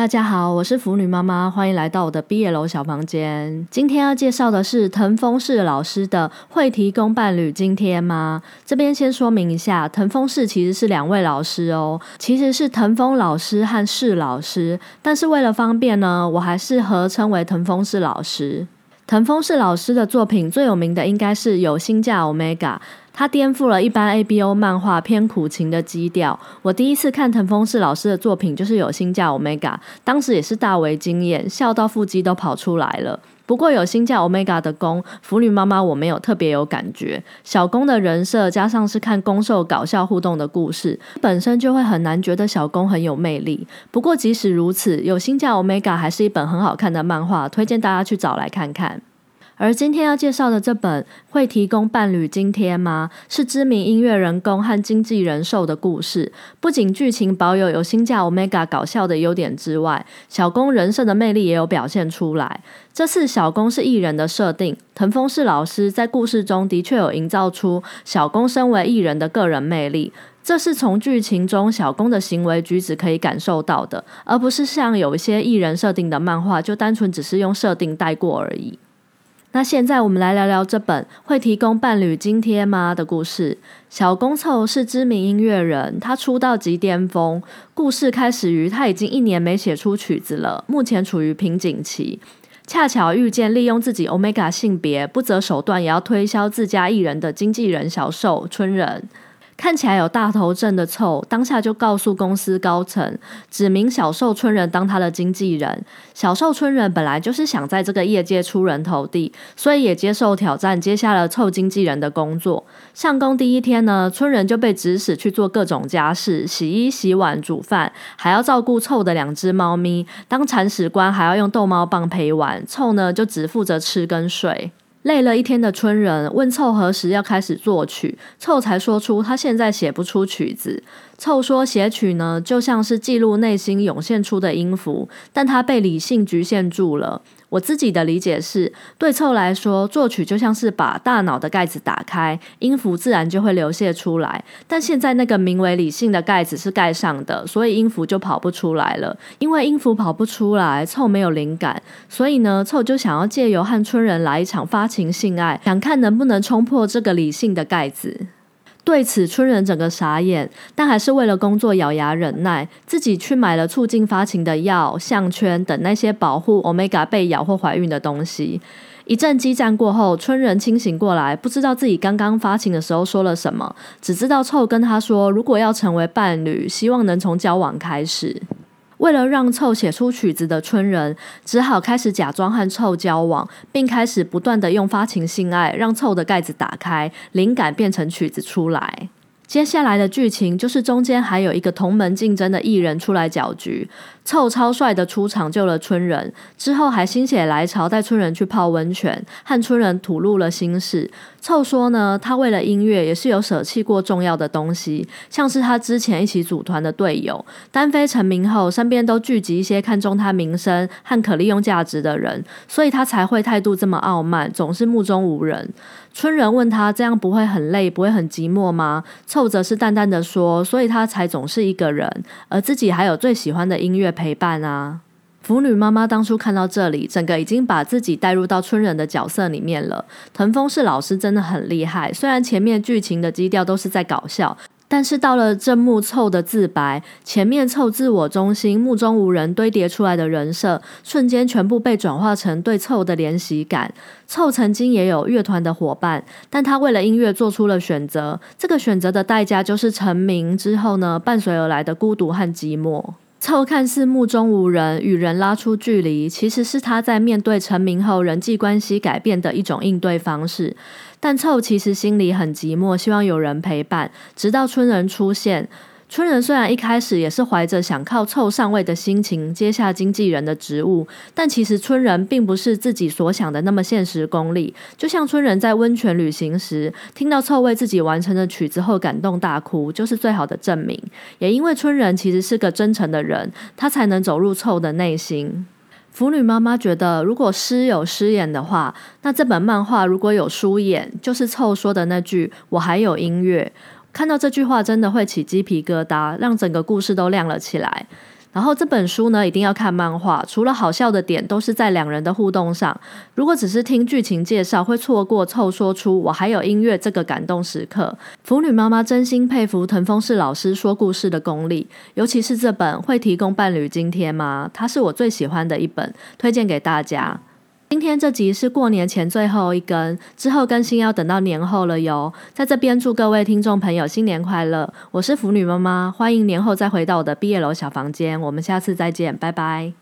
大家好，我是腐女妈妈，欢迎来到我的毕业楼小房间。今天要介绍的是藤风市老师的会提供伴侣津贴吗？这边先说明一下，藤风市其实是两位老师哦，其实是藤风老师和市老师，但是为了方便呢，我还是合称为藤风市老师。藤峰是老师的作品最有名的应该是有心价 Omega。他颠覆了一般 A B O 漫画偏苦情的基调。我第一次看藤峰是老师的作品就是有心价 Omega，当时也是大为惊艳，笑到腹肌都跑出来了。不过有新价 Omega 的宫，腐女妈妈我没有特别有感觉。小宫的人设加上是看攻受搞笑互动的故事，本身就会很难觉得小宫很有魅力。不过即使如此，有新价 Omega 还是一本很好看的漫画，推荐大家去找来看看。而今天要介绍的这本会提供伴侣津贴吗？是知名音乐人工和经纪人寿的故事。不仅剧情保有有新价 Omega 搞笑的优点之外，小公人设的魅力也有表现出来。这次小公是艺人的设定，藤风是老师在故事中的确有营造出小公身为艺人的个人魅力，这是从剧情中小公的行为举止可以感受到的，而不是像有一些艺人设定的漫画，就单纯只是用设定带过而已。那现在我们来聊聊这本会提供伴侣津贴吗的故事。小公凑是知名音乐人，他出道即巅峰。故事开始于他已经一年没写出曲子了，目前处于瓶颈期。恰巧遇见利用自己 Omega 性别不择手段也要推销自家艺人的经纪人小寿春人。看起来有大头症的凑，当下就告诉公司高层，指明小寿春人当他的经纪人。小寿春人本来就是想在这个业界出人头地，所以也接受挑战，接下了凑经纪人的工作。上工第一天呢，春人就被指使去做各种家事，洗衣、洗碗、煮饭，还要照顾凑的两只猫咪。当铲屎官还要用逗猫棒陪玩，凑呢就只负责吃跟睡。累了一天的春人问凑何时要开始作曲，凑才说出他现在写不出曲子。凑说写曲呢，就像是记录内心涌现出的音符，但他被理性局限住了。我自己的理解是，对凑来说，作曲就像是把大脑的盖子打开，音符自然就会流泻出来。但现在那个名为理性的盖子是盖上的，所以音符就跑不出来了。因为音符跑不出来，凑没有灵感，所以呢，凑就想要借由和春人来一场发情性爱，想看能不能冲破这个理性的盖子。对此，春人整个傻眼，但还是为了工作咬牙忍耐，自己去买了促进发情的药、项圈等那些保护 Omega 被咬或怀孕的东西。一阵激战过后，春人清醒过来，不知道自己刚刚发情的时候说了什么，只知道臭跟他说，如果要成为伴侣，希望能从交往开始。为了让臭写出曲子的春人，只好开始假装和臭交往，并开始不断的用发情性爱让臭的盖子打开，灵感变成曲子出来。接下来的剧情就是中间还有一个同门竞争的艺人出来搅局。凑超帅的出场救了春人，之后还心血来潮带春人去泡温泉，和春人吐露了心事。凑说呢，他为了音乐也是有舍弃过重要的东西，像是他之前一起组团的队友。单飞成名后，身边都聚集一些看中他名声和可利用价值的人，所以他才会态度这么傲慢，总是目中无人。村人问他这样不会很累，不会很寂寞吗？凑则是淡淡的说，所以他才总是一个人，而自己还有最喜欢的音乐。陪伴啊，腐女妈妈当初看到这里，整个已经把自己带入到村人的角色里面了。藤风是老师真的很厉害，虽然前面剧情的基调都是在搞笑。但是到了正木凑的自白，前面凑自我中心、目中无人堆叠出来的人设，瞬间全部被转化成对凑的怜惜感。凑曾经也有乐团的伙伴，但他为了音乐做出了选择，这个选择的代价就是成名之后呢，伴随而来的孤独和寂寞。臭看似目中无人，与人拉出距离，其实是他在面对成名后人际关系改变的一种应对方式。但臭其实心里很寂寞，希望有人陪伴，直到春人出现。春人虽然一开始也是怀着想靠凑上位的心情接下经纪人的职务，但其实春人并不是自己所想的那么现实功利。就像春人在温泉旅行时，听到凑为自己完成的曲子后感动大哭，就是最好的证明。也因为春人其实是个真诚的人，他才能走入凑的内心。腐女妈妈觉得，如果诗有诗演的话，那这本漫画如果有书演，就是凑说的那句“我还有音乐”。看到这句话，真的会起鸡皮疙瘩，让整个故事都亮了起来。然后这本书呢，一定要看漫画，除了好笑的点，都是在两人的互动上。如果只是听剧情介绍，会错过凑说出我还有音乐这个感动时刻。腐女妈妈真心佩服藤风氏老师说故事的功力，尤其是这本会提供伴侣津贴吗？它是我最喜欢的一本，推荐给大家。今天这集是过年前最后一更，之后更新要等到年后了哟。在这边祝各位听众朋友新年快乐！我是腐女妈妈，欢迎年后再回到我的毕业楼小房间，我们下次再见，拜拜。